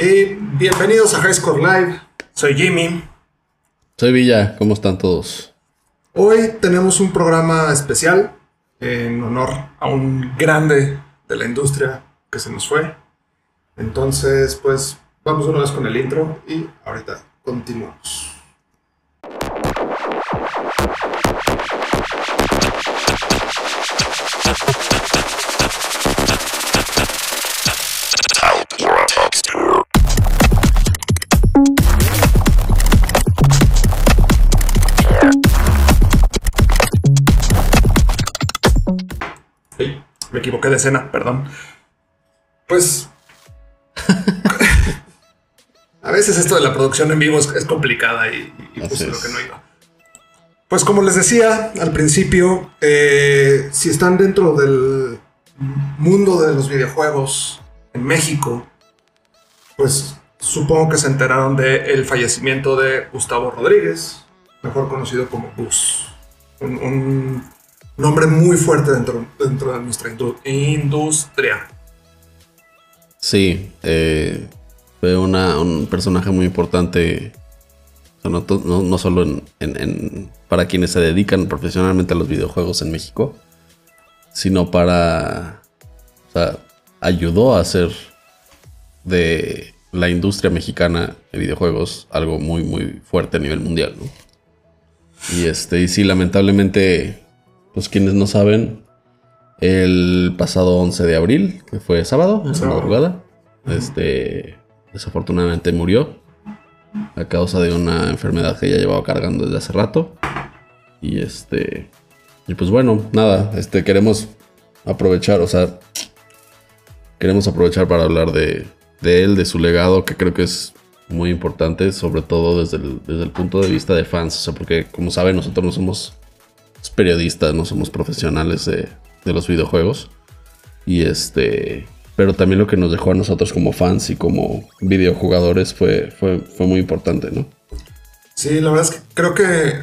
Y bienvenidos a High Score Live. Soy Jimmy. Soy Villa, ¿cómo están todos? Hoy tenemos un programa especial en honor a un grande de la industria que se nos fue. Entonces, pues vamos una vez con el intro y ahorita continuamos. Me equivoqué de escena, perdón. Pues. a veces esto de la producción en vivo es, es complicada y, y Así puse lo que no iba. Pues como les decía al principio, eh, si están dentro del mundo de los videojuegos en México, pues supongo que se enteraron del fallecimiento de Gustavo Rodríguez, mejor conocido como Gus. Un, un nombre muy fuerte dentro, dentro de nuestra indu- industria. Sí, eh, fue una, un personaje muy importante, no, to- no- no solo en, en- en- para quienes se dedican profesionalmente a los videojuegos en México, sino para, o sea, ayudó a hacer de la industria mexicana de videojuegos algo muy, muy fuerte a nivel mundial, ¿no? Y este, y sí, lamentablemente, pues quienes no saben, el pasado 11 de abril, que fue sábado, en la madrugada, este, desafortunadamente murió a causa de una enfermedad que ya llevaba cargando desde hace rato. Y este, y pues bueno, nada, este, queremos aprovechar, o sea, queremos aprovechar para hablar de, de él, de su legado, que creo que es muy importante, sobre todo desde el, desde el punto de vista de fans, o sea, porque como saben, nosotros no somos periodistas, no somos profesionales de, de los videojuegos. Y este, pero también lo que nos dejó a nosotros como fans y como videojugadores fue, fue, fue muy importante, ¿no? Sí, la verdad es que creo que,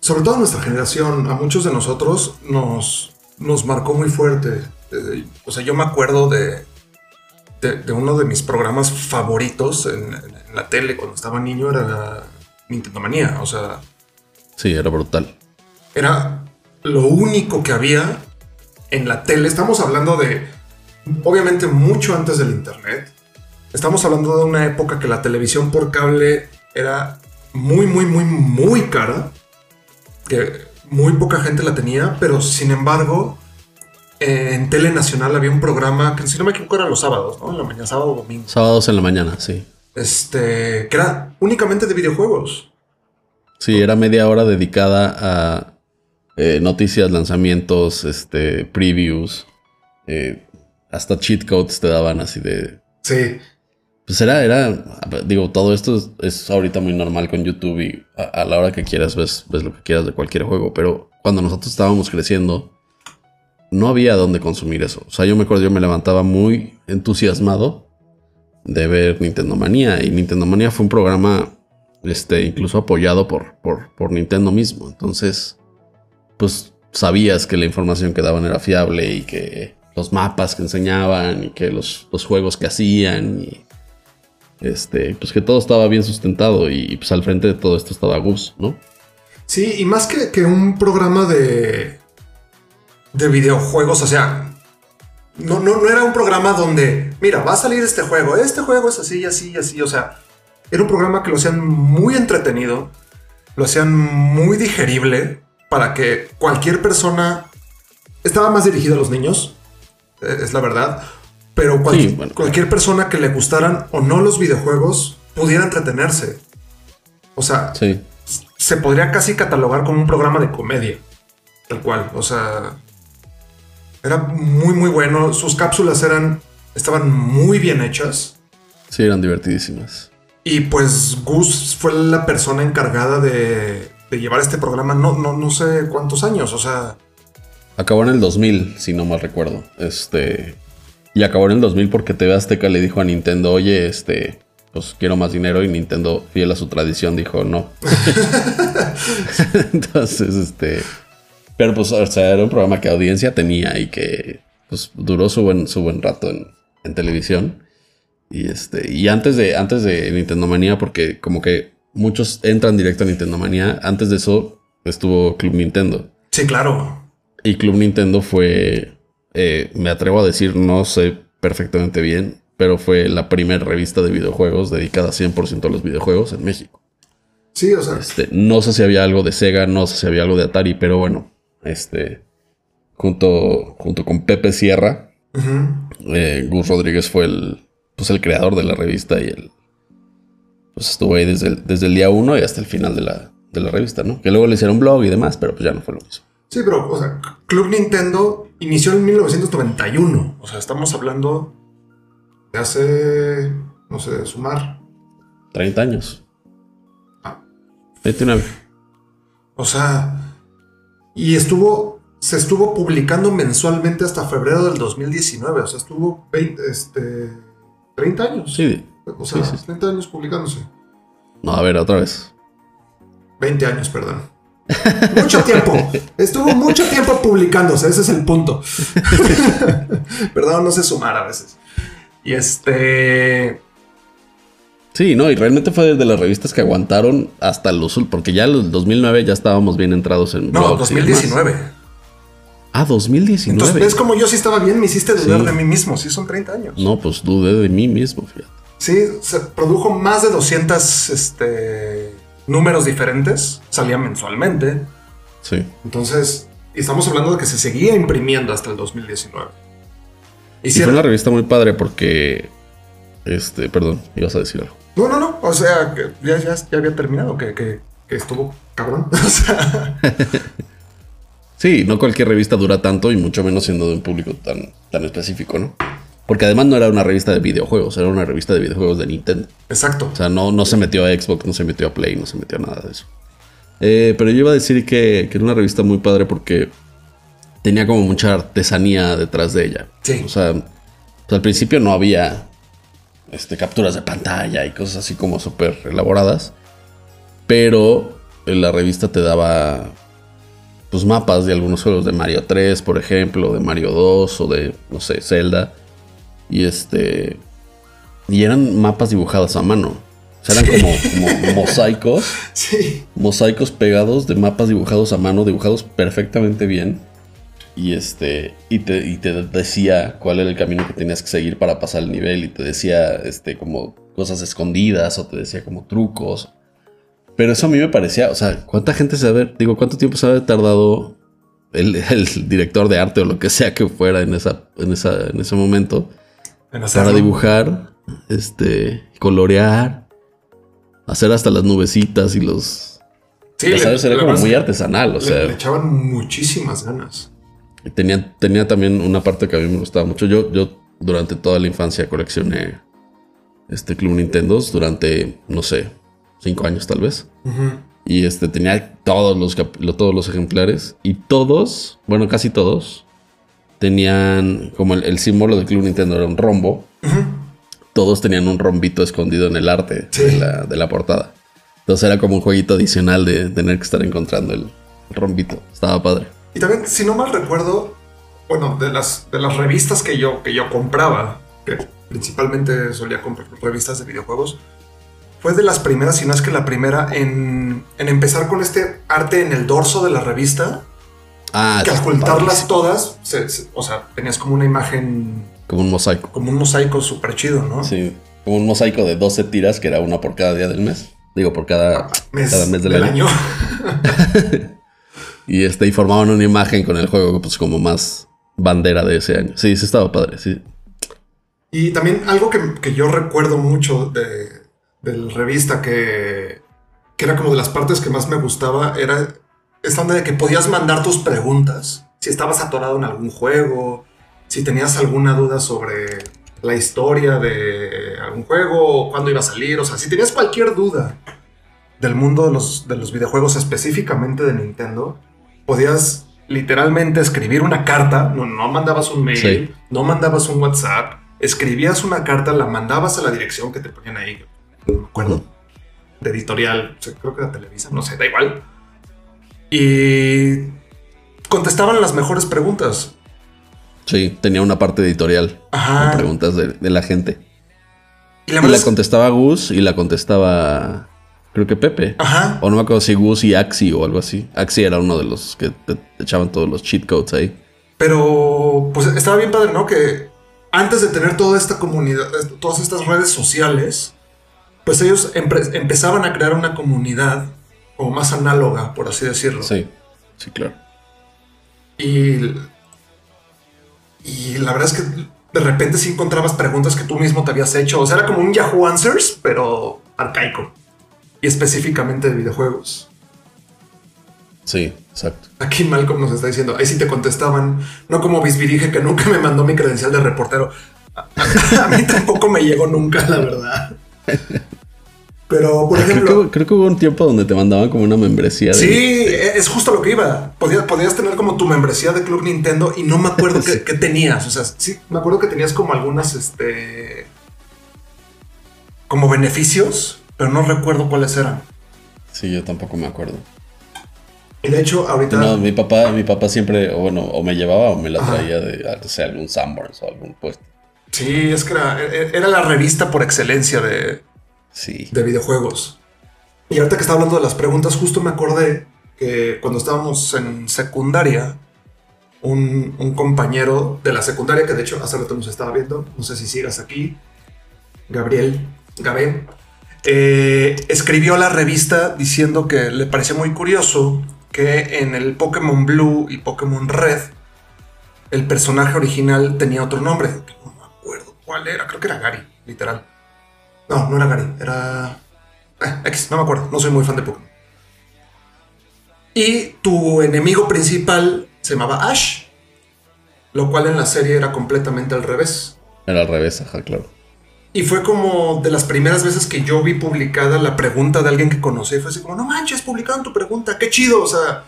sobre todo nuestra generación, a muchos de nosotros nos, nos marcó muy fuerte. Eh, o sea, yo me acuerdo de, de, de uno de mis programas favoritos en, en la tele cuando estaba niño, era Nintendo Manía. O sea, Sí, era brutal. Era lo único que había en la tele. Estamos hablando de, obviamente, mucho antes del Internet. Estamos hablando de una época que la televisión por cable era muy, muy, muy, muy cara. Que muy poca gente la tenía, pero sin embargo, en Tele Nacional había un programa que, si no me equivoco, era los sábados, ¿no? En la mañana, sábado o domingo. Sábados en la mañana, sí. Este, que era únicamente de videojuegos. Sí, era media hora dedicada a eh, noticias, lanzamientos, este, previews, eh, hasta cheat codes te daban así de... Sí, Pues era, era, digo, todo esto es, es ahorita muy normal con YouTube y a, a la hora que quieras ves, ves lo que quieras de cualquier juego, pero cuando nosotros estábamos creciendo, no había dónde consumir eso. O sea, yo me acuerdo, yo me levantaba muy entusiasmado de ver Nintendo Manía y Nintendo Manía fue un programa, este, incluso apoyado por, por, por Nintendo mismo. Entonces, pues sabías que la información que daban era fiable y que los mapas que enseñaban y que los, los juegos que hacían y este, pues que todo estaba bien sustentado y pues al frente de todo esto estaba Gus, ¿no? Sí, y más que, que un programa de, de videojuegos, o sea, no, no, no era un programa donde, mira, va a salir este juego, este juego es así, así, así, o sea, era un programa que lo hacían muy entretenido, lo hacían muy digerible para que cualquier persona, estaba más dirigido a los niños, eh, es la verdad, pero cual- Sí, bueno. cualquier persona que le gustaran o no los videojuegos pudiera entretenerse. O sea, Sí. se podría casi catalogar como un programa de comedia. Tal cual. O sea. Era muy, muy bueno. Sus cápsulas eran. estaban muy bien hechas. Sí, eran divertidísimas. Y pues Gus fue la persona encargada de, de llevar este programa. No, no, no sé cuántos años. O sea. Acabó en el 2000, si no mal recuerdo. Este. Y acabó en el 2000 porque TV Azteca le dijo a Nintendo, oye, este, pues quiero más dinero. Y Nintendo, fiel a su tradición, dijo no. Entonces, este. Pero pues, o sea, era un programa que audiencia tenía y que pues duró su buen, su buen rato en, en televisión. Y este, y antes de, antes de Nintendo Manía, porque como que muchos entran directo a Nintendo Manía, antes de eso estuvo Club Nintendo. Sí, claro. Y Club Nintendo fue, eh, me atrevo a decir, no sé perfectamente bien, pero fue la primera revista de videojuegos dedicada 100% a los videojuegos en México. Sí, o sea. Este, no sé si había algo de Sega, no sé si había algo de Atari, pero bueno, este, junto, junto con Pepe Sierra, eh, Gus Rodríguez fue el, pues el creador de la revista y el, pues estuvo ahí desde el, desde el día uno y hasta el final de la, de la revista, ¿no? Que luego le hicieron blog y demás, pero pues ya no fue lo mismo. Sí, pero, o sea, Club Nintendo inició en 1991. O sea, estamos hablando de hace, no sé, sumar. 30 años. Ah. 29. O sea, y estuvo, se estuvo publicando mensualmente hasta febrero del 2019. O sea, estuvo 20, este, 30 años. Sí. O sea, Sí, sí. 30 años publicándose. No, a ver, otra vez. 20 años, perdón. Mucho tiempo. Estuvo mucho tiempo publicándose, ese es el punto. perdón, no sé sumar a veces. Y este. Sí, no, y realmente fue de las revistas que aguantaron hasta los porque ya en el 2009 ya estábamos bien entrados en No, blogs y demás. 2019. Ah, 2019. Entonces, ¿ves como yo sí estaba bien? Me hiciste dudar Sí. de mí mismo. Sí, son 30 años. No, pues dudé de mí mismo, fíjate. Sí, se produjo más de 200 este, números diferentes. Salía mensualmente. Sí. Entonces, y estamos hablando de que se seguía imprimiendo hasta el 2019. Y si fue era- una revista muy padre porque. Este, perdón, ibas a decir algo. No, no, no. O sea, que ya, ya, ya había terminado, que, que, que estuvo cabrón. O sea, Sí, no cualquier revista dura tanto y mucho menos siendo de un público tan, tan específico, ¿no? Porque además no era una revista de videojuegos, era una revista de videojuegos de Nintendo. exacto. O sea, no, no se metió a Xbox, no se metió a Play, no se metió a nada de eso. Eh, pero yo iba a decir que, que era una revista muy padre porque tenía como mucha artesanía detrás de ella. Sí. O sea, pues al principio no había este, capturas de pantalla y cosas así como súper elaboradas. Pero en la revista te daba pues mapas de algunos juegos de Mario 3, por ejemplo, de Mario 2 o de, no sé, Zelda. Y este. Y eran mapas dibujados a mano. O sea, eran como, como mosaicos, Sí. mosaicos pegados de mapas dibujados a mano, dibujados perfectamente bien. Y este. Y te, y te decía cuál era el camino que tenías que seguir para pasar el nivel. Y te decía este como cosas escondidas. O te decía como trucos. Pero eso a mí me parecía. O sea, ¿cuánta gente se debe. Digo, cuánto tiempo se ha tardado el, el director de arte o lo que sea que fuera en esa, en esa, en ese momento? Hacerlo. Para dibujar, este, colorear, hacer hasta las nubecitas y los. Sí, ya le- sabes, era como muy artesanal, o le- sea, le echaban muchísimas ganas. tenía, tenía también una parte que a mí me gustaba mucho. Yo, yo durante toda la infancia coleccioné este Club Nintendos durante, no sé, cinco años tal vez. Y este tenía todos los, todos los ejemplares. Y todos, bueno, casi todos, tenían como el, el símbolo del Club Nintendo era un rombo. Todos tenían un rombito escondido en el arte Sí. de, la, de la portada. Entonces era como un jueguito adicional de tener que estar encontrando el, el rombito. Estaba padre. Y también, si no mal recuerdo, bueno, de las, de las revistas que yo, que yo compraba, que principalmente solía comprar revistas de videojuegos, fue de las primeras, si no es que la primera, en, en empezar con este arte en el dorso de la revista, Ah, que al juntarlas todas, se- se- o sea, tenías como una imagen, Como un mosaico. como un mosaico súper chido, ¿no? Sí. Como un mosaico de 12 tiras, que era una por cada día del mes. Digo, por cada, Mes, cada mes del, del año. año. Y este, y formaban una imagen con el juego, pues como más bandera de ese año. Sí, sí estaba padre, sí. Y también algo que, que yo recuerdo mucho de, de la revista que, que era como de las partes que más me gustaba era esta onda de que podías mandar tus preguntas. Si estabas atorado en algún juego, si tenías alguna duda sobre la historia de algún juego, o cuándo iba a salir, o sea, si tenías cualquier duda del mundo de los, de los videojuegos, específicamente de Nintendo, podías literalmente escribir una carta, no, no mandabas un mail, Sí. no mandabas un WhatsApp, escribías una carta, la mandabas a la dirección que te ponían ahí, no me acuerdo, de editorial, o sea, creo que era Televisa, no sé, da igual. Y contestaban las mejores preguntas. Sí, tenía una parte editorial. Ajá. Con preguntas de, de la gente. Y la Y verdad la es- contestaba Gus y la contestaba. Creo que Pepe. Ajá. O no me acuerdo si Gus y Axi o algo así. Axi era uno de los que te te echaban todos los cheat codes ahí. Pero pues estaba bien padre, ¿no? Que antes de tener toda esta comunidad, todas estas redes sociales, pues ellos empezaban a crear una comunidad como más análoga, por así decirlo. Sí, sí, claro. Y, y la verdad es que de repente sí encontrabas preguntas que tú mismo te habías hecho. O sea, era como un Yahoo Answers, pero arcaico. Y específicamente de videojuegos. Sí, exacto. Aquí Malcolm nos está diciendo, ahí sí te contestaban, no como Bisbirige que nunca me mandó mi credencial de reportero. A, a- a mí tampoco me llegó nunca, la verdad. Pero, por Creo ejemplo, que, creo que hubo un tiempo donde te mandaban como una membresía. de- sí, es justo lo que iba. Podías, podías tener como tu membresía de Club Nintendo y no me acuerdo qué, Sí. qué tenías. O sea, sí, me acuerdo que tenías como algunas, este, como beneficios, pero no recuerdo cuáles eran. Sí, yo tampoco me acuerdo. Y de hecho, ahorita... No, mi papá, mi papá siempre, o bueno, o me llevaba o me la Ajá. traía de, no sé, algún Sanborns o algún puesto. Sí, es que era, era la revista por excelencia de, Sí. de videojuegos. Y ahorita que estaba hablando de las preguntas, justo me acordé que cuando estábamos en secundaria, un, compañero de la secundaria, que de hecho hace rato nos estaba viendo, no sé si sigas aquí, Gabriel, Gabé, eh, escribió la revista diciendo que le parecía muy curioso que en el Pokémon Blue y Pokémon Red el personaje original tenía otro nombre. No me acuerdo cuál era, creo que era Gary, literal. No, no era Gary, era. eh, X, no me acuerdo, no soy muy fan de Pokémon. Y tu enemigo principal se llamaba Ash, lo cual en la serie era completamente al revés. Era al revés, ajá, claro. Y fue como de las primeras veces que yo vi publicada la pregunta de alguien que conocí. Fue así como, no manches, publicaron tu pregunta, qué chido. O sea,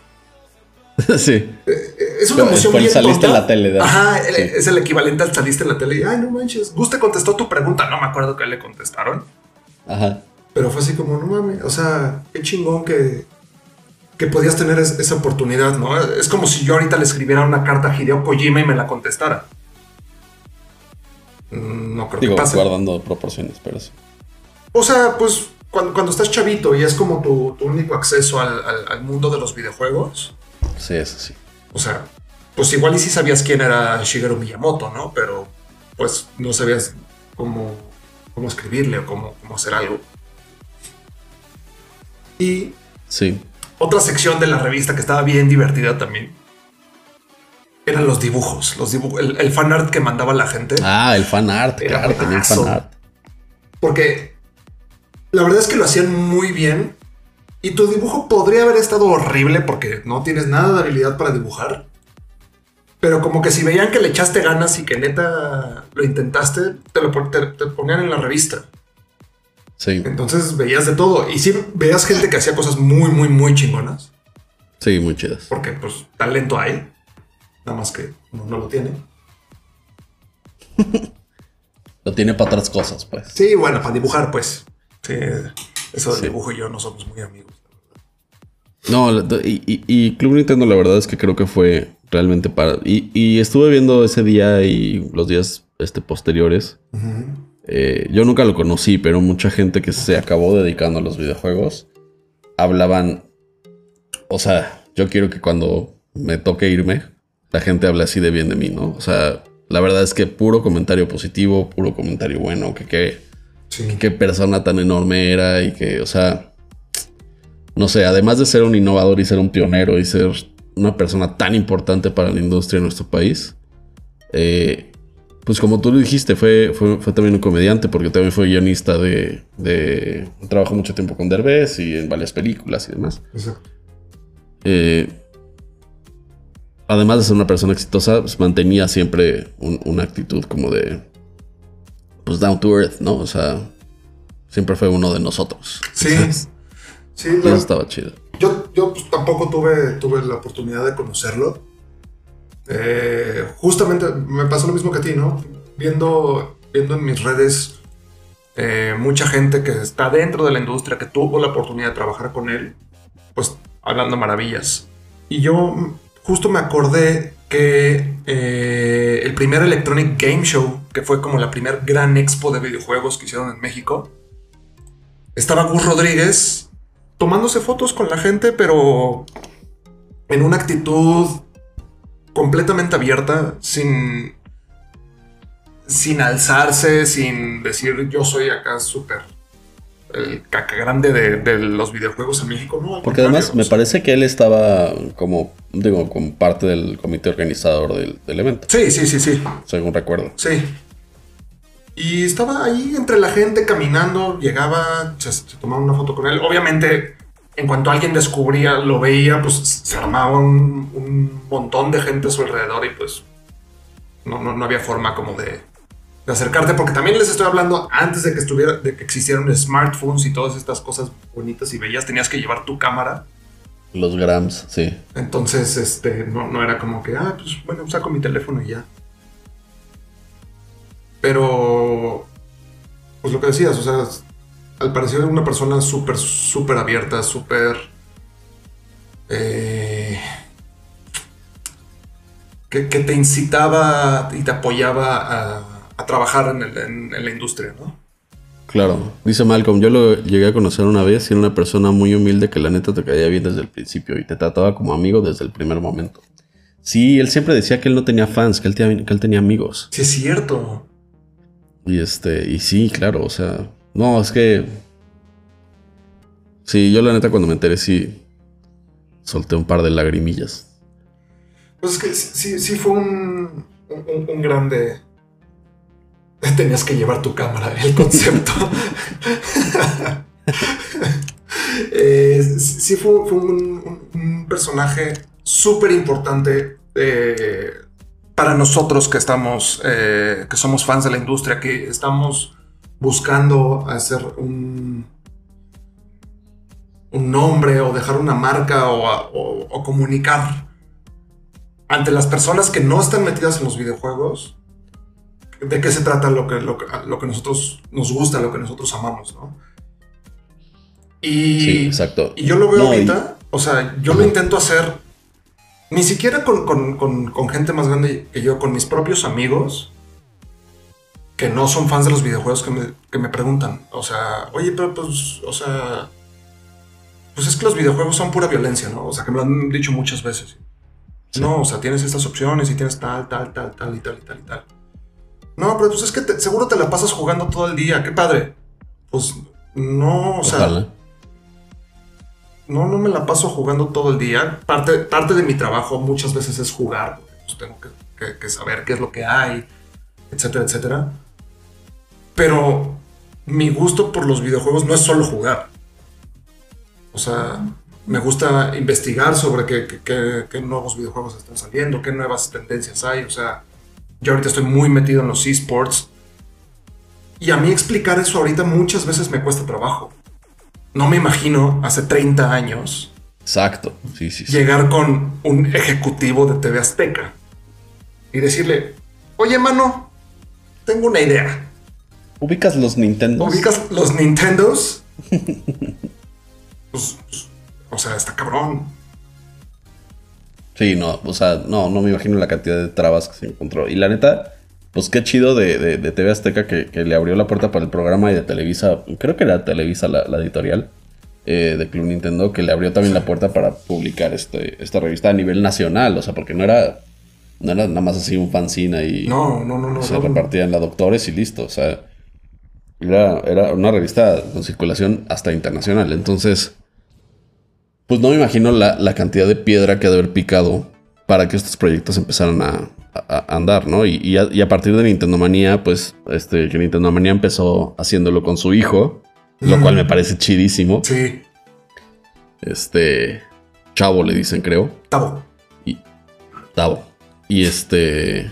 sí. es una emoción bien saliste en la tele, ¿verdad? Ajá, Sí. es el equivalente al saliste en la tele. Y, ay, no manches, Gus te contestó tu pregunta. No me acuerdo qué le contestaron. Ajá. Pero fue así como, no mames, o sea, qué chingón que, que podías tener es- esa oportunidad, ¿no? Es como si yo ahorita le escribiera una carta a Hideo Kojima y me la contestara. Mm, No creo Digo, que pase. guardando proporciones, pero sí. O sea, pues cuando, cuando estás chavito y es como tu, tu único acceso al, al- al mundo de los videojuegos, Sí, eso sí. o sea, pues igual y sí sabías quién era Shigeru Miyamoto, ¿no? Pero pues no sabías cómo, cómo escribirle o cómo, cómo hacer algo. Y Sí. otra sección de la revista que estaba bien divertida también eran los dibujos, los dibu- el, el fan art que mandaba la gente. Ah, el fan art, Era claro, tenía fan art. Porque la verdad es que lo hacían muy bien. Y tu dibujo podría haber estado horrible porque no tienes nada de habilidad para dibujar. Pero como que si veían que le echaste ganas y que neta lo intentaste, te lo pon- te- te ponían en la revista. Sí, Entonces veías de todo. Y sí veías gente que hacía cosas muy, muy, muy chingonas. sí, muy chidas. Porque pues talento hay. Nada más que uno no lo tiene. Lo tiene para otras cosas, pues. Sí, bueno, para dibujar pues. Sí, eso del Sí. dibujo y yo no somos muy amigos. No, y, y- y Club Nintendo la verdad es que creo que fue realmente para... Y, y estuve viendo ese día y los días este, posteriores. Eh, yo nunca lo conocí, pero mucha gente que se acabó dedicando a los videojuegos hablaban... O sea, yo quiero que cuando me toque irme, la gente hable así de bien de mí, ¿no? O sea, la verdad es que puro comentario positivo, puro comentario bueno, que qué Sí. qué persona tan enorme era y que, o sea, no sé, además de ser un innovador y ser un pionero y ser una persona tan importante para la industria de nuestro país, eh, pues como tú lo dijiste, fue, fue, fue también un comediante porque también fue guionista de, de... Trabajó mucho tiempo con Derbez y en varias películas y demás. Exacto. Eh, además de ser una persona exitosa, pues mantenía siempre un- una actitud como de, pues down to earth, ¿no? O sea, siempre fue uno de nosotros. Sí. ¿sabes? Sí, la- eso estaba chido. yo, yo pues, tampoco tuve, tuve la oportunidad de conocerlo. Eh, justamente me pasó lo mismo que a ti, ¿no? Viendo, viendo en mis redes eh, mucha gente que está dentro de la industria, que tuvo la oportunidad de trabajar con él, pues hablando maravillas. Y yo justo me acordé que eh, el primer Electronic Game Show que fue como la primer gran expo de videojuegos que hicieron en México, estaba Gus Rodríguez tomándose fotos con la gente, pero en una actitud completamente abierta, sin, sin alzarse, sin decir yo soy acá súper el caca grande de, de los videojuegos en México. No, Porque además me parece que él estaba como, digo, como parte del comité organizador del, del evento, Sí, sí, sí, sí. según recuerdo. Sí. Y estaba ahí entre la gente caminando, llegaba, se, se tomaba una foto con él. Obviamente, en cuanto alguien descubría, lo veía, pues se armaba un, un montón de gente a su alrededor y pues no, no, no había forma como de, de acercarte, porque también les estoy hablando antes de que estuviera, de que existieran smartphones y todas estas cosas bonitas y bellas, tenías que llevar tu cámara. Los grams, sí. Entonces, este, no, no era como que, ah, pues bueno, saco mi teléfono y ya. Pero, pues lo que decías, o sea, al parecer era una persona súper, súper abierta, súper... eh, que, que te incitaba y te apoyaba a, a trabajar en, el- en- en la industria, ¿no? Claro, dice Malcolm, yo lo llegué a conocer una vez y era una persona muy humilde que la neta te caía bien desde el principio y te trataba como amigo desde el primer momento. Sí, él siempre decía que él no tenía fans, que él tenía, que él tenía amigos. Sí, es cierto. Y este, y sí, claro, o sea, no, es que... Sí, yo la neta cuando me enteré sí solté un par de lagrimillas. Pues es que sí, sí fue un, un, un grande. Tenías que llevar tu cámara, el concepto. Eh, sí fue, fue un, un- un personaje súper importante eh, para nosotros que estamos, eh, que somos fans de la industria, que estamos buscando hacer un, un nombre o dejar una marca o, o- o comunicar ante las personas que no están metidas en los videojuegos, de qué se trata lo que, lo que, lo que nosotros nos gusta, lo que nosotros amamos, ¿no? Y, Sí, exacto. y yo lo veo No, y- ahorita, o sea, yo lo intento hacer ni siquiera con, con- con- con gente más grande que yo, con mis propios amigos que no son fans de los videojuegos que me, que me preguntan, o sea, oye, pero pues, o sea, pues es que los videojuegos son pura violencia, ¿no? O sea, que me lo han dicho muchas veces. Sí. No, o sea, tienes estas opciones y tienes tal, tal, tal, tal y tal y tal y tal. No, pero pues es que te- seguro te la pasas jugando todo el día, qué padre. Pues no, o sea, Ojalá. No, no me la paso jugando todo el día. Parte, parte de mi trabajo muchas veces es jugar, pues tengo que, saber qué es lo que hay, etcétera, etcétera. Pero mi gusto por los videojuegos no es solo jugar. O sea, me gusta investigar sobre qué- qué nuevos videojuegos están saliendo, qué nuevas tendencias hay. O sea, yo ahorita estoy muy metido en los esports. Y a mí explicar eso ahorita muchas veces me cuesta trabajo. No me imagino hace 30 años Exacto. Sí, sí, sí. llegar con un ejecutivo de TV Azteca y decirle, oye, mano, tengo una idea. ¿Ubicas los Nintendo? ¿Ubicas los Nintendos? Pues, pues, o sea, está cabrón. Sí, no, o sea, no, no me imagino la cantidad de trabas que se encontró. Y la neta, pues qué chido de, de- de TV Azteca que, que le abrió la puerta para el programa y de Televisa, creo que era Televisa la, la editorial eh, de Club Nintendo, que le abrió también la puerta para publicar este, esta revista a nivel nacional, o sea, porque no era, no era nada más así un fanzine ahí. No, no, no, no. se no. repartía en la Doctores y listo, o sea, era, era una revista con circulación hasta internacional, entonces, pues no me imagino la, la cantidad de piedra que ha de haber picado para que estos proyectos empezaran a, a- a andar, ¿no? Y, y a, y a partir de Nintendo Manía, pues, este, que Nintendo Manía empezó haciéndolo con su hijo, lo Mm. cual me parece chidísimo. Sí, Este, Chavo le dicen, creo. Tabo. Y Tavo. Y este.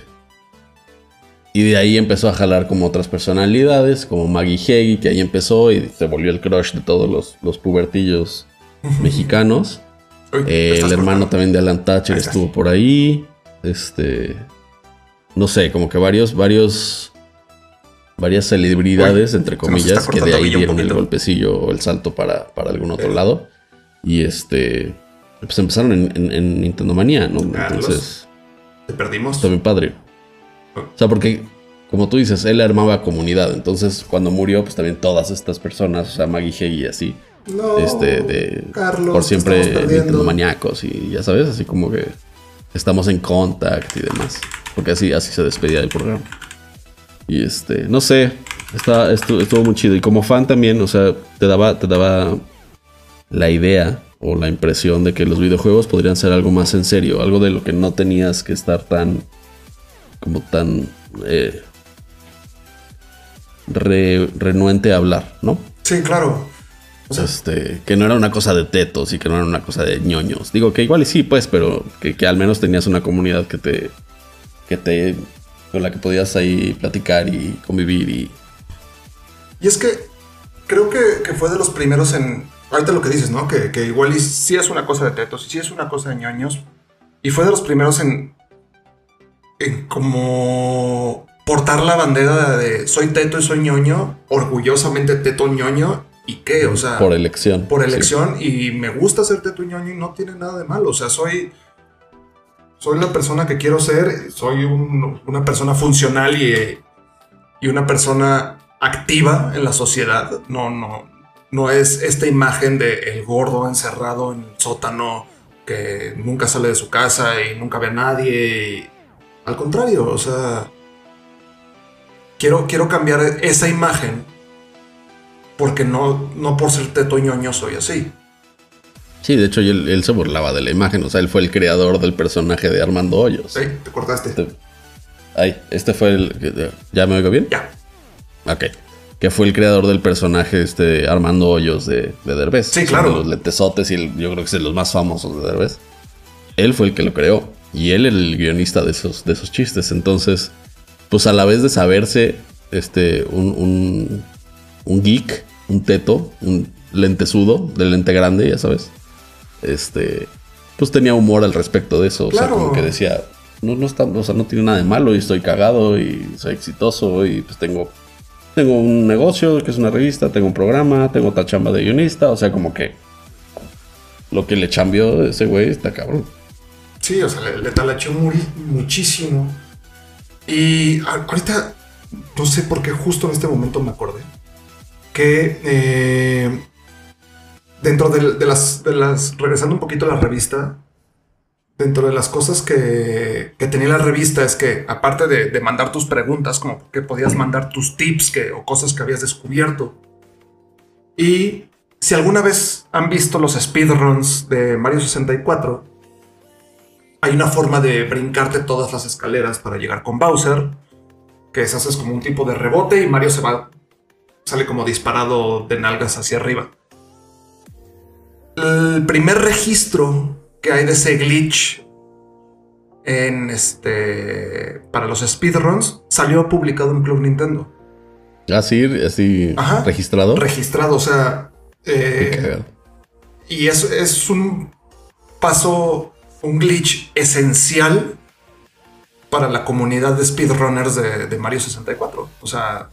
Y de ahí empezó a jalar como otras personalidades, como Maggie Heggie, que ahí empezó y se volvió el crush de todos los, los pubertillos mexicanos. Uy, Eh, el hermano también de Alan Thatcher estuvo por ahí. Este. No sé, como que varios, varios. Varias celebridades, Uy, entre comillas, que de ahí dieron el golpecillo o el salto para, para algún otro Eh. lado. Y este. Pues empezaron en, en, en Nintendo Manía, ¿no? Carlos. Entonces. Te perdimos. Bien padre. O sea, porque como tú dices, él armaba comunidad. Entonces, cuando murió, pues también todas estas personas, o sea, Maggie Heggie y así, No, este, de Carlos, por siempre. Nintendo maníacos y ya sabes, así como que estamos en contact y demás. Porque así, así se despedía del programa. Y este, no sé, está, estuvo, estuvo muy chido. Y como fan también, o sea, te daba, te daba la idea o la impresión de que los videojuegos podrían ser algo más en serio, algo de lo que no tenías que estar tan, como tan eh, re- renuente a hablar, ¿no? Sí, claro. Este, que no era una cosa de tetos y que no era una cosa de ñoños. Digo que igual y sí, pues, pero que, que al menos tenías una comunidad que te, que te, con la que podías ahí platicar y convivir y Y es que creo que, que fue de los primeros en. Ahorita lo que dices, ¿no? Que, que igual y sí es una cosa de tetos y sí es una cosa de ñoños. Y fue de los primeros en. En como. Portar la bandera de soy teto y soy ñoño, orgullosamente teto ñoño, ¿y qué? O sea, por elección. por Sí. elección y me gusta ser teto y ñoño y no tiene nada de malo. O sea, soy. Soy la persona que quiero ser, soy un- una persona funcional y, y una persona activa en la sociedad. No, no, no es esta imagen de el gordo encerrado en el sótano que nunca sale de su casa y nunca ve a nadie. al contrario, o sea, quiero, quiero cambiar esa imagen porque no, no por ser teto ñoño soy así. Sí, de hecho, él, él se burlaba de la imagen. O sea, él fue el creador del personaje de Armando Hoyos. Sí, te cortaste. Este, ay, este fue el. ¿Ya me oigo bien? Ya. Ok. Que fue el creador del personaje este Armando Hoyos de, de Derbez. Sí, claro. de los lentesotes y el- yo creo que es de los más famosos de Derbez. Él fue el que lo creó. Y él era el guionista de esos, de esos chistes. Entonces, pues a la vez de saberse este, un, un, un geek, un teto, un lentesudo, de lente grande, ya sabes. Este, pues tenía humor al respecto de eso. O sea, como que decía, no, no está, o sea, no tiene nada de malo y estoy cagado y soy exitoso y pues tengo, tengo un negocio que es una revista, tengo un programa, tengo otra chamba de guionista, o sea, como que lo que le chambió ese güey está cabrón. Sí, o sea, le, le talacheó muchísimo. Y ahorita, no sé por qué justo en este momento me acordé que eh, dentro de, las, regresando un poquito a la revista, dentro de las cosas que, que tenía la revista es que aparte de, de mandar tus preguntas, como que podías mandar tus tips que, o cosas que habías descubierto. Y si alguna vez han visto los speedruns de Mario 64, hay una forma de brincarte todas las escaleras para llegar con Bowser, que es haces como un tipo de rebote y Mario se va, sale como disparado de nalgas hacia arriba. El primer registro que hay de ese glitch en este para los speedruns salió publicado en Club Nintendo. Así, así Ajá. registrado. Registrado, o sea, eh, y es, es un paso, un glitch esencial para la comunidad de speedrunners de, de Mario 64. O sea,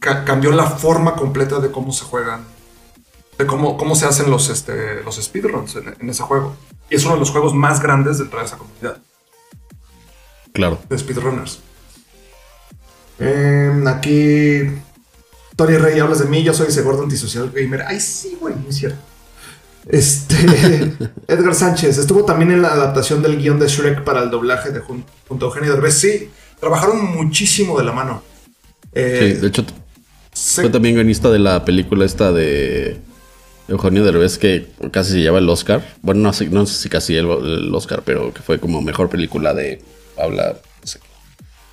ca- cambió la forma completa de cómo se juegan, de cómo, cómo se hacen los, este, los speedruns en, en ese juego. Y es uno de los juegos más grandes dentro de esa comunidad Claro. de speedrunners. Em, aquí, Tori Rey, hablas de mí, yo soy ese gordo antisocial gamer. Ay, sí, güey, no es cierto. Este, Edgar Sánchez, estuvo también en la adaptación del guion de Shrek para el doblaje de jun- junto a Eugenio Derbez. Sí, trabajaron muchísimo de la mano. Eh, Sí, de hecho, fue también guionista de la película esta de Eugenio Derbez que casi se lleva el Oscar. Bueno, no sé, no sé si casi el, el Oscar, pero que fue como mejor película de habla. no sé.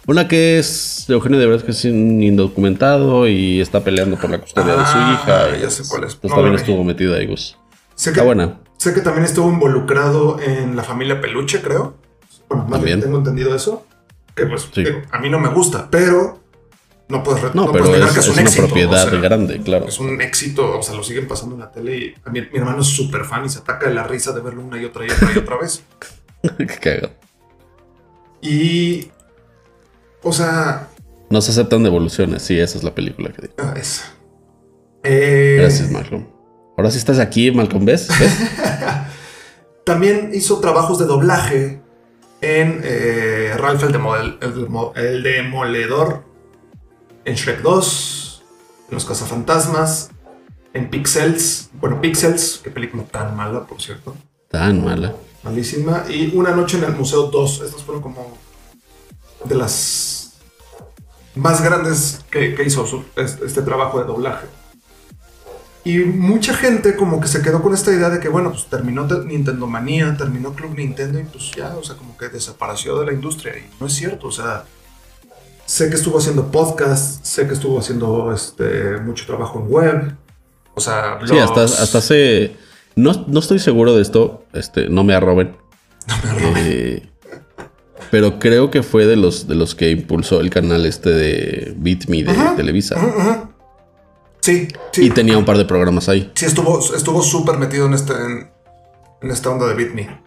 Una que es de Eugenio Derbez que es un indocumentado y está peleando por la custodia de su Ah, hija. ya sé cuál es. Pues No también estuvo metido ahí, Gus. sé que, Está buena. sé que también estuvo involucrado en la familia Peluche, creo. Bueno, más bien También. tengo entendido eso. Que pues, Sí. digo, a mí no me gusta, pero no puedes, No, no pero puedes negar es, que es, es un una éxito. propiedad o sea, grande, claro. Es un éxito, o sea, lo siguen pasando en la tele y a mi, mi hermano es súper fan y se ataca de la risa de verlo una y otra y otra y otra vez. Qué cagado. Y, o sea, No se aceptan devoluciones. Sí, esa es la película que digo. ah. Eh, Gracias, Malcolm. Ahora sí estás aquí, Malcolm, ¿ves? ¿Ves? También hizo trabajos de doblaje en eh, Ralph el, Demol- el Demo- el Demoledor, en Shrek 2, en Los Cazafantasmas, en Pixels, bueno, Pixels, qué película tan mala, por cierto, Tan mala. malísima, y Una Noche en el Museo 2, estas fueron como de las más grandes que, que hizo su- este, este trabajo de doblaje. Y mucha gente como que se quedó con esta idea de que, bueno, pues terminó te- Nintendo Manía, terminó Club Nintendo y pues ya, o sea, como que desapareció de la industria. Y no es cierto, o sea, sé que estuvo haciendo podcasts, sé que estuvo haciendo este, mucho trabajo en web, o sea, Sí, hasta, blogs. hasta hace. No, no estoy seguro de esto. Este, no me arroben. Eh, pero creo que fue de los, de los que impulsó el canal este de Beat Me de Ajá. Televisa. Sí, sí. Y tenía un par de programas ahí. Sí, estuvo estuvo súper metido en, este, en, en esta onda de Beat Me.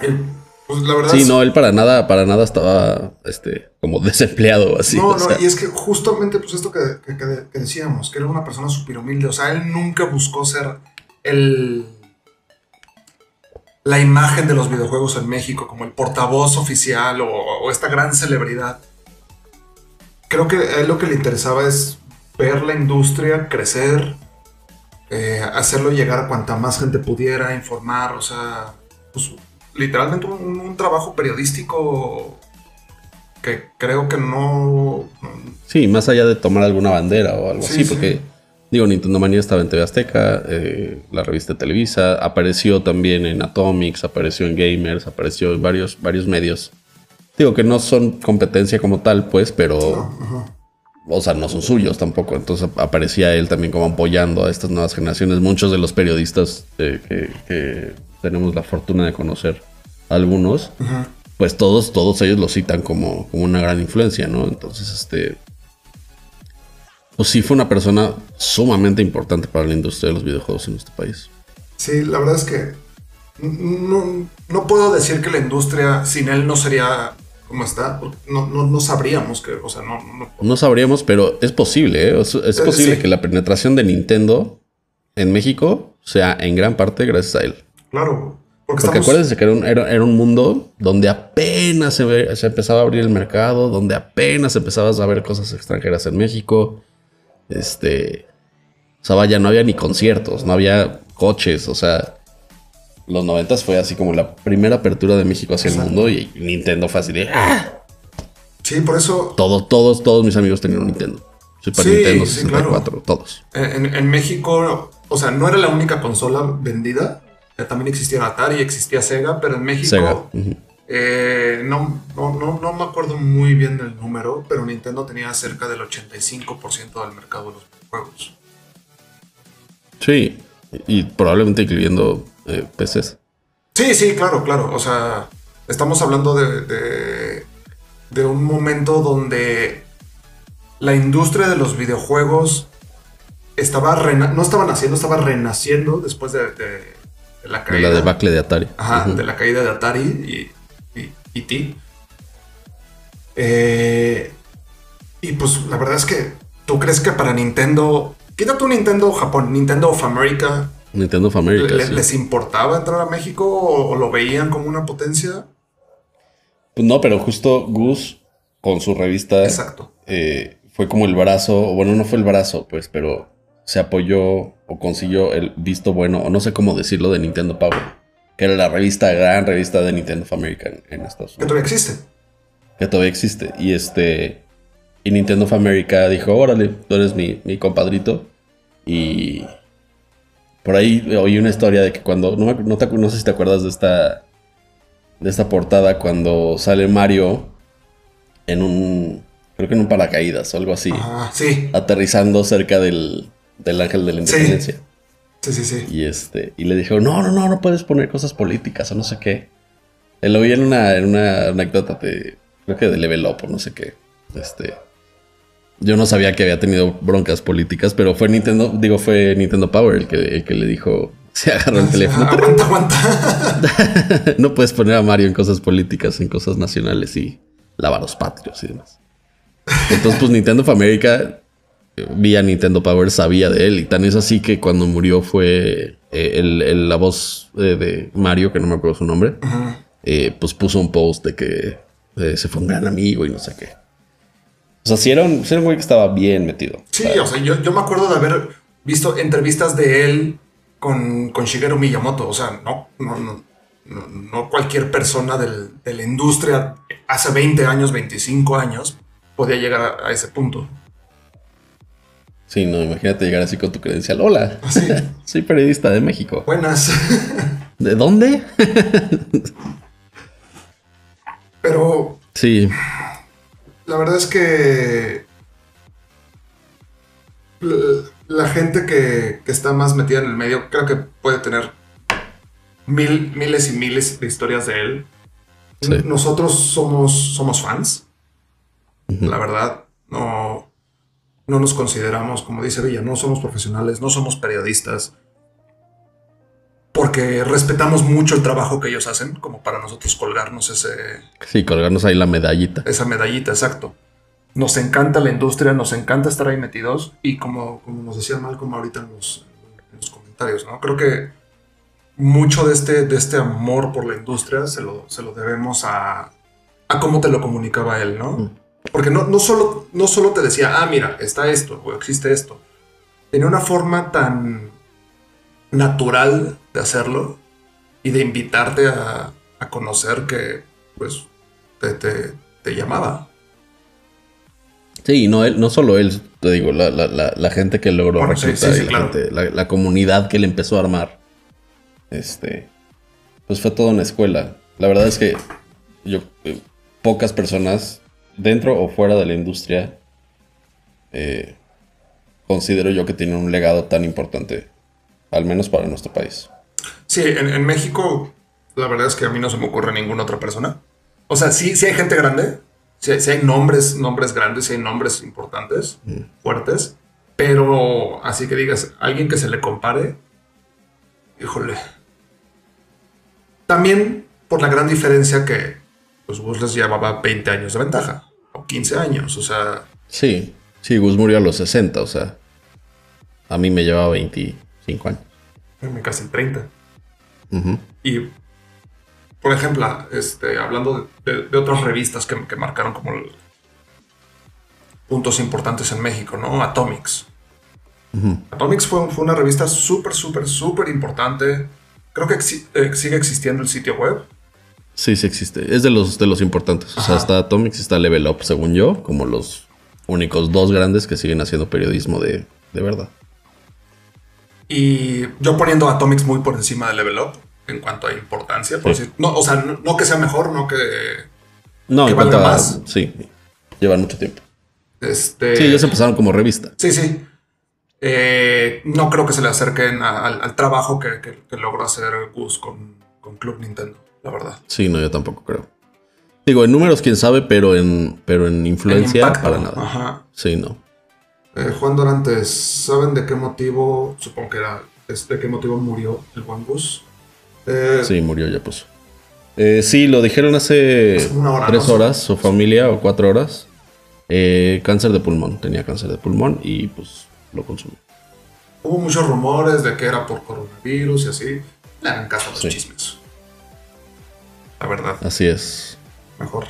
El- pues la verdad Sí, es- no, él para nada, para nada estaba este, como desempleado así. no, no, sea. y es que justamente pues esto que, que- que- que decíamos, que era una persona súper humilde, o sea, él nunca buscó ser el... la imagen de los videojuegos en México, como el portavoz oficial o, o esta gran celebridad. Creo que a él lo que le interesaba es ver la industria crecer, eh, hacerlo llegar a cuanta más gente pudiera, informar, o sea, pues literalmente un, un trabajo periodístico que creo que no... Sí, más allá de tomar alguna bandera o algo Sí, así, sí. porque digo, Nintendo Manía estaba en TV Azteca, eh, la revista Televisa, apareció también en Atomics, apareció en Gamers, apareció en varios, varios medios. Digo que no son competencia como tal, pues, pero, o sea, no son suyos tampoco. Entonces aparecía él también como apoyando a estas nuevas generaciones. Muchos de los periodistas eh, que, que tenemos la fortuna de conocer, algunos, Ajá. pues todos, todos ellos lo citan como, como una gran influencia, ¿no? Entonces, este. Pues sí fue una persona sumamente importante para la industria de los videojuegos en este país. Sí, la verdad es que no, no puedo decir que la industria sin él no sería como está. No, no, no sabríamos que, o sea, no, no- No sabríamos, pero es posible, ¿eh? Es, es Eh, posible sí. que la penetración de Nintendo en México sea en gran parte gracias a él. Claro. Porque, Porque estamos, acuérdense que era un, era, era un mundo donde apenas se, ve- se empezaba a abrir el mercado, donde apenas empezabas a ver cosas extranjeras en México. Este. O sea, vaya, no había ni conciertos, no había coches, o sea. Los noventas fue así como la primera apertura de México hacia Exacto. el mundo y Nintendo fue así de. ¡ah! Sí, por eso Todos, todos, todos mis amigos tenían un Nintendo. Super Sí, Nintendo sí, 64, todos. en, en México, o sea, no era la única consola vendida. También existía Atari, existía Sega, pero en México Sega. eh, no, no, no, no me acuerdo muy bien del número, pero Nintendo tenía cerca del 85% del mercado de los juegos. Sí, y probablemente incluyendo eh, PCs. Sí, sí, claro, claro. O sea, estamos hablando de, de, de un momento donde la industria de los videojuegos estaba no estaba naciendo, estaba renaciendo después de, de- de la De caída. la debacle de Atari. Ajá, de la caída de Atari y, y, y T. Eh, y pues la verdad es que tú crees que para Nintendo, quita tu Nintendo Japón, Nintendo of America, Nintendo of America. ¿le- sí. ¿les importaba entrar a México o, o lo veían como una potencia? Pues no, pero justo Gus con su revista Exacto. eh, fue como el brazo, bueno, no fue el brazo, pues, pero se apoyó o consiguió el visto bueno, o no sé cómo decirlo, de Nintendo Power, que era la revista, gran revista de Nintendo of America en, en Estados Que Unidos, todavía existe. que todavía existe. Y este, y Nintendo of America dijo, órale, tú eres mi, mi compadrito. Y por ahí oí una historia de que cuando, no, no, te no sé si te acuerdas de esta, de esta portada, cuando sale Mario en un, creo que en un paracaídas o algo así, Ajá, sí, aterrizando cerca del, del ángel de la independencia. sí, sí, sí. Y este, y le dijo, no, no, no, no puedes poner cosas políticas o no sé qué. Eh, Lo vi en una, en una anécdota de, creo que de Level Up o no sé qué. Este, yo no sabía que había tenido broncas políticas, pero fue Nintendo, digo, fue Nintendo Power el que, el que le dijo, se agarró el teléfono. Aguanta, aguanta. no puedes poner a Mario en cosas políticas, en cosas nacionales y lavar los patrios y demás. Entonces, pues Nintendo of America, vía Nintendo Power, sabía de él. Y tan es así que cuando murió fue eh, el, el- la voz eh, de Mario, que no me acuerdo su nombre, eh, pues puso un post de que se fue un gran amigo y no sé qué. O sea, si era un, si era un güey que estaba bien metido. Sí, o sea, yo, yo me acuerdo de haber visto entrevistas de él con, con Shigeru Miyamoto. O sea, no, no, no, no, no cualquier persona del- de la industria hace 20 años, 25 años, podía llegar a, a ese punto. Sí, no, imagínate llegar así con tu credencial. Hola, Así, soy periodista de México. buenas. ¿De dónde? Pero Sí, la verdad es que la gente que, que está más metida en el medio creo que puede tener mil, miles y miles de historias de él. Sí. Nosotros somos, somos fans. La verdad, no, no nos consideramos, como dice Villa, no somos profesionales, no somos periodistas. Porque respetamos mucho el trabajo que ellos hacen, como para nosotros colgarnos ese, sí, colgarnos ahí la medallita. esa medallita, exacto. Nos encanta la industria, nos encanta estar ahí metidos y como, como nos decía Malcolm ahorita en los, en los comentarios, ¿no? Creo que mucho de este, de este amor por la industria se lo, se lo debemos a, a cómo te lo comunicaba él, ¿no? Porque no, no, solo, no solo te decía, ah, mira, está esto o existe esto. Tenía una forma tan natural de hacerlo y de invitarte a, a conocer que, pues, te, te, te llamaba. Sí, no, él, no solo él, te digo, la, la, la, la gente que logró Bueno, reclutar sí, la, claro. gente- la, la comunidad que él empezó a armar. Este, pues fue toda una escuela. La verdad es que yo, eh, pocas personas, dentro o fuera de la industria, eh, considero yo que tienen un legado tan importante, al menos para nuestro país. Sí, en, en México, la verdad es que a mí no se me ocurre ninguna otra persona. O sea, sí, sí hay gente grande, sí, hay- sí hay nombres, nombres grandes, sí hay nombres importantes, fuertes, pero así que digas, alguien que se le compare, híjole. También por la gran diferencia que pues Gus les llevaba 20 años de ventaja, 15 años, o sea, Sí, sí, Gus murió a los 60, o sea, a mí me llevaba 25 años. casi 30. Ujú. Y, por ejemplo, este, hablando de, de- de otras revistas que, que marcaron como el- puntos importantes en México, ¿no? Atomics. Atomics fue, fue una revista súper, súper, súper importante. Creo que exi- eh, sigue existiendo el sitio web. Sí, sí existe. Es de los, de los importantes. O sea, está Atomics y está Level Up, según yo, como los únicos dos grandes que siguen haciendo periodismo de, de verdad. Y yo poniendo Atomics muy por encima de Level Up en cuanto a importancia. por Sí. decir- no, o sea, no, no que sea mejor, no que... No, ¿Que en cuanto valga a- más? Sí, llevan mucho tiempo. Este, Sí, ellos empezaron como revista. Sí, sí. Eh, no creo que se le acerquen a- al, al trabajo que, que- que logró hacer Gus con, con Club Nintendo, la verdad. Sí, no, yo tampoco creo. Digo, en números, quién sabe, pero en, pero en influencia, impacto, para nada. Ajá. Sí, no. Eh, Juan Dorantes, ¿saben de qué motivo? Supongo que era. es ¿De qué motivo murió el buen Gus? Eh, Sí, murió, ya puso. Eh, sí, lo dijeron hace hora, tres ¿no? horas, su familia, o cuatro horas. Eh, cáncer de pulmón, tenía cáncer de pulmón y pues lo consumió. Hubo muchos rumores de que era por coronavirus y así. Le hagan caso a los Sí. chismes. La verdad, Así es. mejor.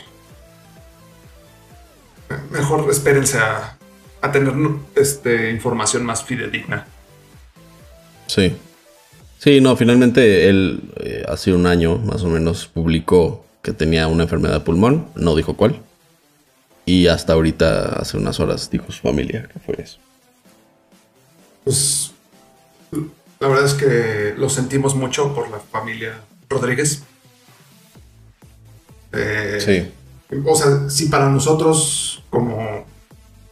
Mejor espérense a, a tener este, información más fidedigna. Sí. Sí, no, finalmente él eh, hace un año más o menos publicó que tenía una enfermedad de pulmón, no dijo cuál. Y hasta ahorita, hace unas horas, dijo su familia que fue eso. Pues la verdad es que lo sentimos mucho por la familia Rodríguez. Eh, Sí, O sea, si para nosotros como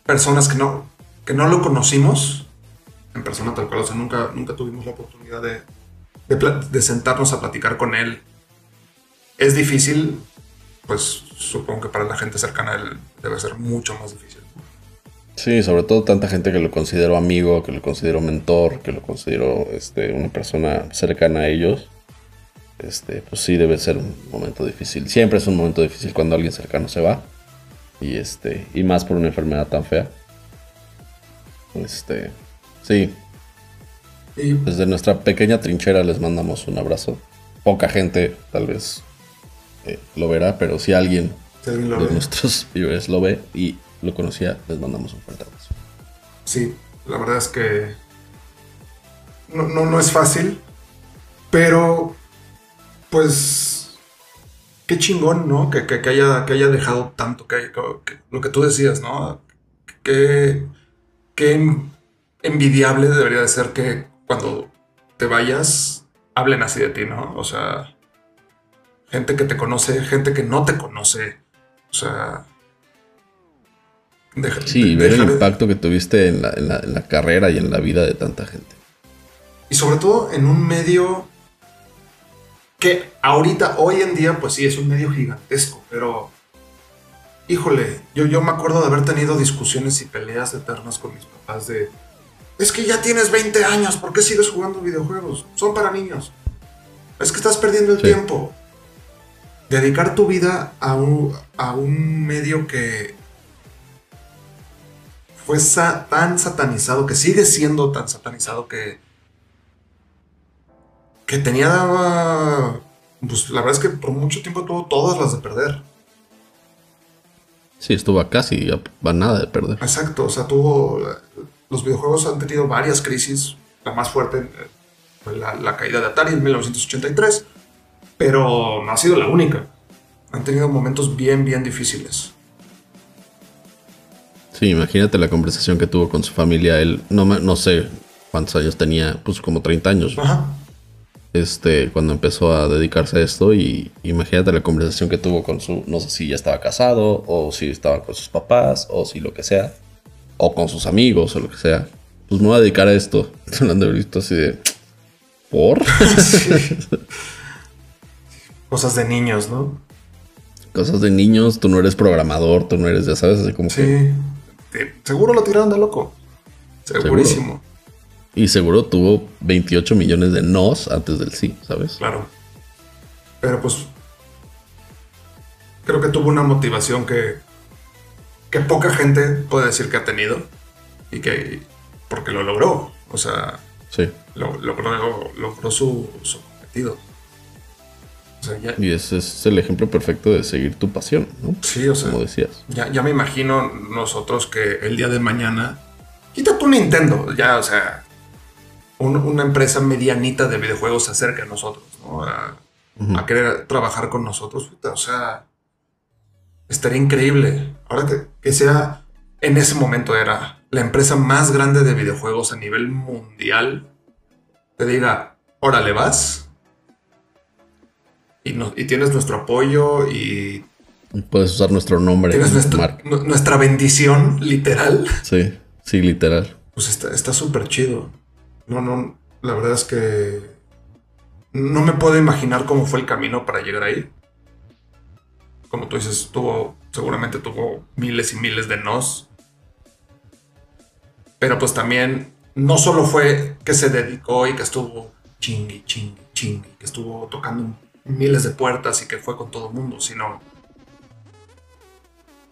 personas que no, que no lo conocimos en persona tal cual, o sea, nunca, nunca tuvimos la oportunidad de, de, sentarnos a platicar con él, es difícil, pues supongo que para la gente cercana a él debe ser mucho más difícil. sí, sobre todo tanta gente que lo considero amigo, que lo considero mentor, que lo considero este, una persona cercana a ellos. Este, pues sí debe ser un momento difícil. Siempre es un momento difícil cuando alguien cercano se va. Y este, y más por una enfermedad tan fea. Este, sí, Desde nuestra pequeña trinchera les mandamos un abrazo. Poca gente, tal vez, eh, lo verá, pero si alguien de ve. nuestros viewers lo ve y lo conocía, les mandamos un fuerte abrazo. Sí, la verdad es que no, no, no es fácil, pero pues qué chingón, ¿no? Que, que- que haya, que haya dejado tanto, que, lo que tú decías, ¿no? Que, que en- envidiable debería de ser que cuando te vayas hablen así de ti, ¿no? O sea, gente que te conoce, gente que no te conoce, o sea... deja- Sí, ver el impacto que tuviste en la, en la- en la carrera y en la vida de tanta gente. Y sobre todo en un medio que ahorita, hoy en día, pues sí, es un medio gigantesco, pero híjole, yo, yo me acuerdo de haber tenido discusiones y peleas eternas con mis papás de, es que ya tienes 20 años, ¿por qué sigues jugando videojuegos? Son para niños. Es que estás perdiendo el Sí. tiempo. Dedicar tu vida a un, a un medio que fue sa- tan satanizado, que sigue siendo tan satanizado que que tenía, pues la verdad es que por mucho tiempo tuvo todas las de perder. Sí, estuvo a casi a, nada de perder. Exacto, o sea, tuvo, los videojuegos han tenido varias crisis, la más fuerte eh, fue la, la caída de Atari en 1983, pero no ha sido la única. Han tenido momentos bien, bien difíciles. Sí, imagínate la conversación que tuvo con su familia. Él, no, me- no sé cuántos años tenía, pues como 30 años, Ajá. Este, cuando empezó a dedicarse a esto. Y imagínate la conversación que tuvo con su, no sé si ya estaba casado, o si estaba con sus papás, o si lo que sea, o con sus amigos, o lo que sea. Pues me voy a dedicar a esto. Han de visto así de. ¿Por? Sí. Cosas de niños, ¿no? Cosas de niños, tú no eres programador, tú no eres, ya sabes, así como. Sí. Eh, Seguro lo tiraron de loco. Segurísimo. Y seguro tuvo 28 millones de nos antes del sí, ¿sabes? Claro. Pero pues creo que tuvo una motivación que, que poca gente puede decir que ha tenido y que porque lo logró. O sea, Sí. lo- logró, logró su, su cometido. O sea, ya, Y ese es el ejemplo perfecto de seguir tu pasión, ¿no? sí, o sea, Como decías. ya, ya me imagino nosotros que el día de mañana, quita tu Nintendo, ya, o sea, un- una empresa medianita de videojuegos se acerca a nosotros, ¿no? A, querer trabajar con nosotros, o sea, estaría increíble. Ahora que, que sea, en ese momento era la empresa más grande de videojuegos a nivel mundial, te diga, órale, vas. Y, no- y tienes nuestro apoyo y Puedes usar nuestro nombre tienes nuestra, bendición, literal. Sí, sí, literal. Pues está está súper chido. No, no, la verdad es que no me puedo imaginar cómo fue el camino para llegar ahí. Como tú dices, tuvo, seguramente tuvo miles y miles de nos. Pero pues también, no solo fue que se dedicó y que estuvo chingui, chingui, chingui, que estuvo tocando miles de puertas y que fue con todo el mundo, sino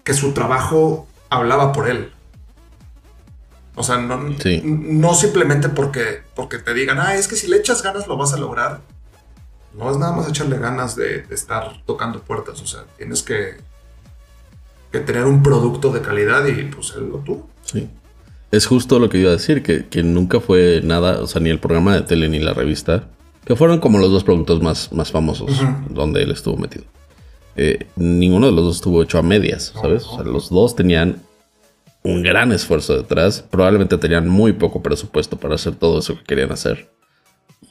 que su trabajo hablaba por él. O sea, no, Sí. no simplemente porque, porque te digan, ah, es que si le echas ganas lo vas a lograr. No es nada más echarle ganas de, de estar tocando puertas. O sea, tienes que, que tener un producto de calidad y pues lo tuvo. Sí. Es justo lo que iba a decir, que, que nunca fue nada, o sea, ni el programa de tele ni la revista, que fueron como los dos productos más, más famosos donde él estuvo metido. Eh, ninguno de los dos estuvo hecho a medias, ¿sabes? O sea, los dos tenían un gran esfuerzo detrás, probablemente tenían muy poco presupuesto para hacer todo eso que querían hacer.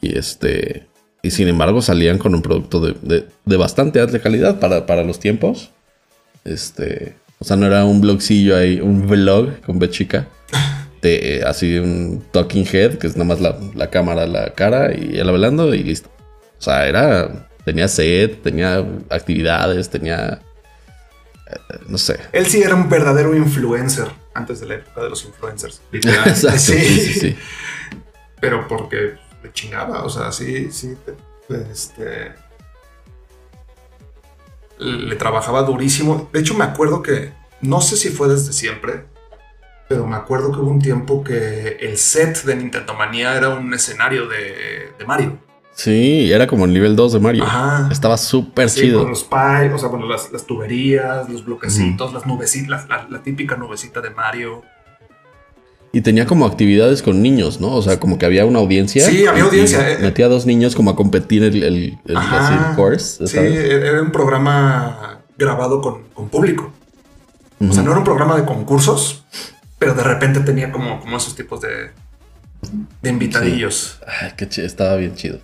Y este. Y sin embargo salían con un producto de, de- de bastante alta calidad para, para los tiempos. Este. O sea, no era un blogcillo ahí, un vlog con B chica. De, eh, así un talking head, que es nada más la, la cámara, la cara y él hablando y listo. O sea, era. Tenía set, tenía actividades, tenía. eh, no sé. Él sí era un verdadero influencer antes de la época de los influencers. literal. Exacto, sí, sí, sí. Pero porque le chingaba, o sea, sí, sí, te- este, le trabajaba durísimo. De hecho, me acuerdo que, no sé si fue desde siempre, pero me acuerdo que hubo un tiempo que el set de Nintendo Manía era un escenario de, de Mario. Sí, era como el nivel 2 de Mario. Ajá. Estaba súper Sí, chido. con los piles, o sea, bueno, las, las tuberías, los bloquecitos, las nubecitas, la, la típica nubecita de Mario. Y tenía como actividades con niños, ¿no? O sea, como que había una audiencia. Sí, había audiencia, y eh. metía a dos niños como a competir el, el, el- Ajá. el course, Sí, ¿sabes? era un programa grabado con, con público. O sea, no era un programa de concursos, pero de repente tenía como, como esos tipos de, de invitadillos. Ay, qué chido, estaba bien chido.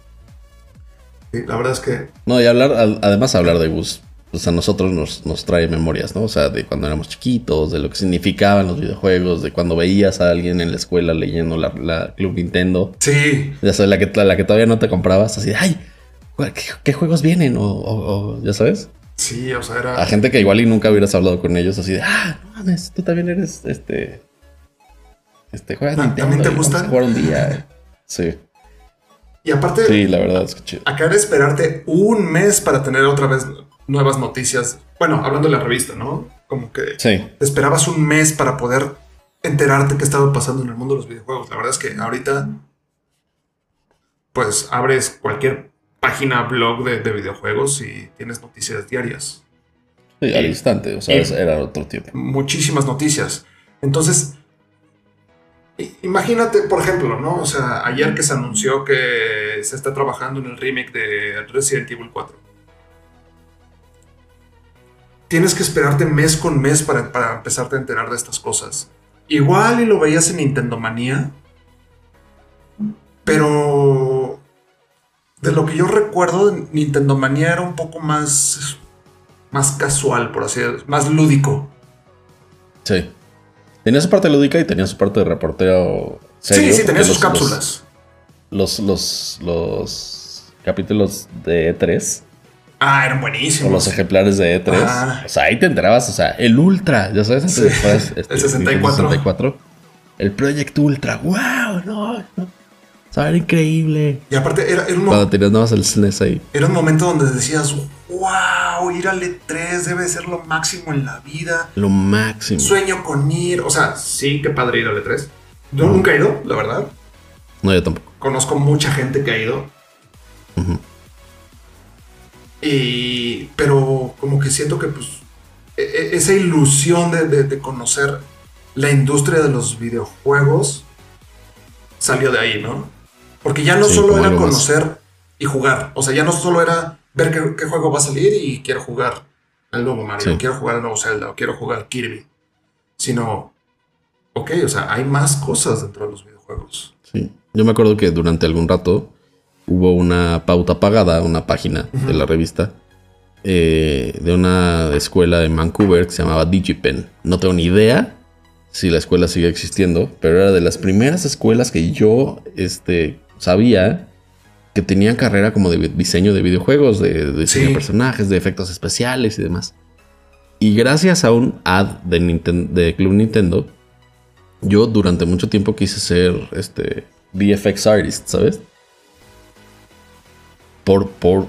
Sí, la verdad es que No, y hablar, además hablar de Gus, pues a nosotros nos, nos trae memorias, ¿no? O sea, de cuando éramos chiquitos, de lo que significaban los videojuegos, de cuando veías a alguien en la escuela leyendo la, la Club Nintendo. sí, Ya sabes, la que, la que todavía no te comprabas, así, de, ay, ¿qué, qué juegos vienen? O, o- o, ya sabes. sí, o sea, A era... gente que igual y nunca hubieras hablado con ellos, así de, ah, no mames, tú también eres este. Este, juegas Ah, Nintendo. ¿también te gusta? a jugar un día. Sí, Y aparte, sí, la verdad es que chido. acá era esperarte un mes para tener otra vez nuevas noticias. Bueno, hablando de la revista, ¿no? Como que Sí, te esperabas un mes para poder enterarte qué estaba pasando en el mundo de los videojuegos. La verdad es que ahorita, pues abres cualquier página, blog de, de videojuegos y tienes noticias diarias. sí, al instante, o sea, era otro tiempo. Muchísimas noticias. Entonces, imagínate, por ejemplo, ¿no? O sea, ayer que se anunció que se está trabajando en el remake de Resident Evil 4. Tienes que esperarte mes con mes para, para empezarte a enterar de estas cosas. Igual y lo veías en Nintendo Manía. Pero de lo que yo recuerdo, Nintendo Manía era un poco más, más casual, por así decirlo, más lúdico. Sí. Tenía su parte lúdica y tenía su parte de reportero serio. sí, sí, tenía sus los- cápsulas. Los, los, los, los capítulos de E3 Ah, eran o buenísimos. los ejemplares de E3. Ajá. O sea, ahí te enterabas, o sea, el Ultra, ya sabes, Sí, de que fueras, este, el 64. Nintendo 64. El Project Ultra, wow, no, no. O sea, era increíble. Y aparte, era, era un, Cuando tenías nada más el SNES ahí. era un momento donde decías, wow, ir al E3 debe ser lo máximo en la vida. Lo máximo. Sueño con ir. O sea, sí, qué padre ir al E3. Yo nunca he ido, la verdad. No, yo tampoco. Conozco mucha gente que ha ido. Ujú. Y, pero como que siento que pues e- e- esa ilusión de, de- de conocer la industria de los videojuegos salió de ahí, ¿no? Porque ya no Sí, solo era más. conocer y jugar, o sea, ya no solo era ver qué, qué juego va a salir y quiero jugar al nuevo Mario, Sí. quiero jugar al nuevo Zelda, o quiero jugar Kirby, sino, ok, o sea, hay más cosas dentro de los videojuegos. Sí. Yo me acuerdo que durante algún rato hubo una pauta pagada, una página de la revista, eh, de una escuela en Vancouver que se llamaba DigiPen. No tengo ni idea si la escuela sigue existiendo, pero era de las primeras escuelas que yo este, sabía que tenían carrera como de diseño de videojuegos, de, de diseño Sí. de personajes, de efectos especiales y demás. Y gracias a un ad de, Ninten- de Club Nintendo, yo durante mucho tiempo quise ser este VFX artist, ¿sabes? Por, por,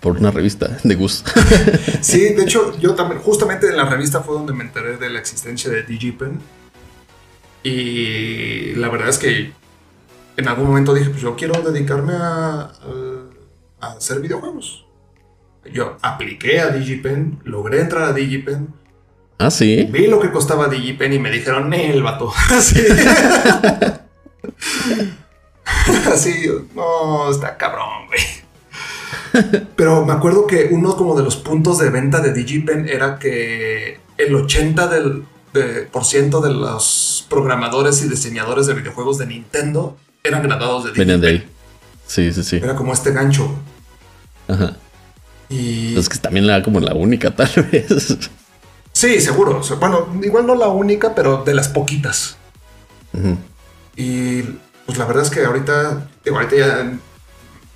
por una revista de Gus. Sí, de hecho, yo también, justamente en la revista fue donde me enteré de la existencia de DigiPen. Y la verdad es que en algún momento dije, pues yo quiero dedicarme a, hacer videojuegos. Yo apliqué a DigiPen, logré entrar a DigiPen, ah, sí. vi lo que costaba DigiPen y me dijeron, el vato. Así. Así, no, está cabrón, güey. Pero me acuerdo que uno como de los puntos de venta de DigiPen era que el 80% del, de, por ciento de los programadores y diseñadores de videojuegos de Nintendo eran graduados de Venían de ahí. Sí, sí, sí. Era como este gancho. Ajá. Y Es que también era como la única, tal vez. sí, seguro. Bueno, igual no la única, pero de las poquitas. Ujú. Y pues la verdad es que ahorita, digo, ahorita ya,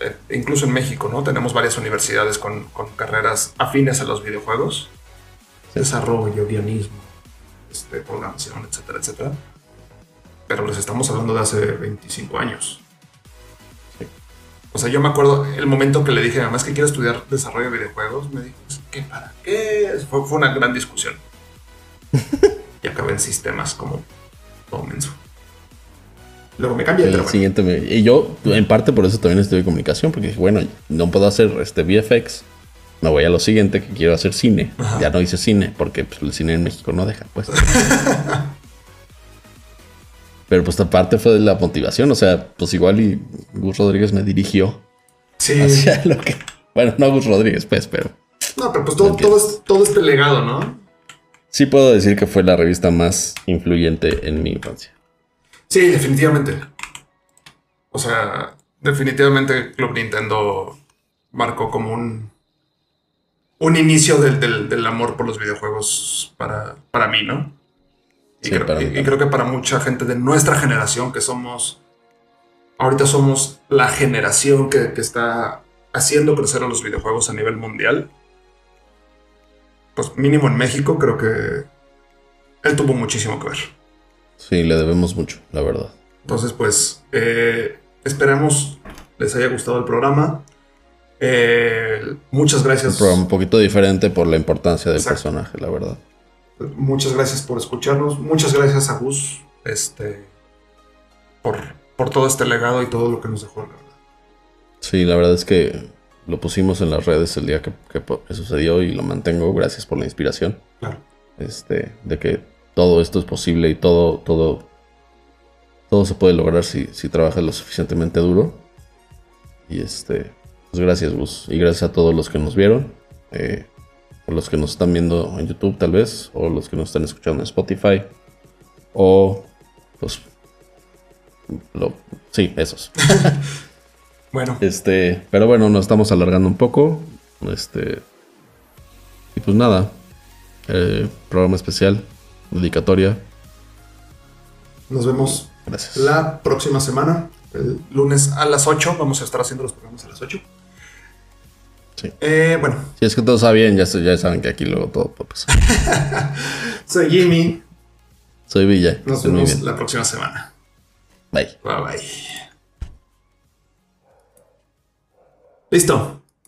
eh, incluso en México, ¿no? Tenemos varias universidades con, con carreras afines a los videojuegos. Desarrollo, guionismo, este, programación, etcétera, etcétera. Pero les estamos hablando de hace 25 años. Sí. O sea, yo me acuerdo el momento que le dije, además que quiero estudiar desarrollo de videojuegos, me dijo, "Pues, ¿qué para qué? Fue, fue una gran discusión. y acabé en sistemas como todo menso. Luego me cambié, El pero bueno. siguiente me- y yo, en parte por eso también estudié comunicación, porque dije, bueno, no puedo hacer este VFX. Me voy a lo siguiente que quiero hacer cine. Ya no hice cine, porque pues, el cine en México no deja, pues. Pero pues aparte fue de la motivación, o sea, pues igual y Gus Rodríguez me dirigió Sí. hacia lo que. Bueno, no Gus Rodríguez, pues, pero No, pero pues todo, todo, es, todo es legado, ¿no? sí puedo decir que fue la revista más influyente en mi infancia. Sí, definitivamente. O sea, definitivamente Club Nintendo marcó como un, un inicio del, del- del amor por los videojuegos para, para mí, ¿no? Y, Sí, creo, y- y que para mucha gente de nuestra generación, que somos, ahorita somos la generación que, que está haciendo crecer a los videojuegos a nivel mundial, pues mínimo en México, creo que él tuvo muchísimo que ver. Sí, le debemos mucho, la verdad. Entonces, pues, eh, esperemos les haya gustado el programa. Eh, muchas Un gracias. programa un poquito diferente por la importancia del Exacto. personaje, la verdad. Muchas gracias por escucharnos. Muchas gracias a Gus este, por, por todo este legado y todo lo que nos dejó, la verdad. Sí, la verdad es que lo pusimos en las redes el día que, que sucedió y lo mantengo. Gracias por la inspiración. Claro. Este, de que todo esto es posible y todo, todo, todo se puede lograr si, si trabajas lo suficientemente duro. Y este, pues gracias, Gus. Y gracias a todos los que nos vieron. eh, o los que nos están viendo en YouTube, tal vez. O los que nos están escuchando en Spotify. O, pues, lo, sí, esos. Bueno, Este, pero bueno, nos estamos alargando un poco. Este. Y pues nada. eh, programa especial. Dedicatoria. nos vemos Gracias. la próxima semana. El lunes a las 8. Vamos a estar haciendo los programas a las 8. Sí. Eh, bueno, Si es que todo está bien, ya, saben que aquí luego todo puede pasar. soy Jimmy. Soy Villa. Nos vemos la próxima semana. Bye. Bye bye. Listo.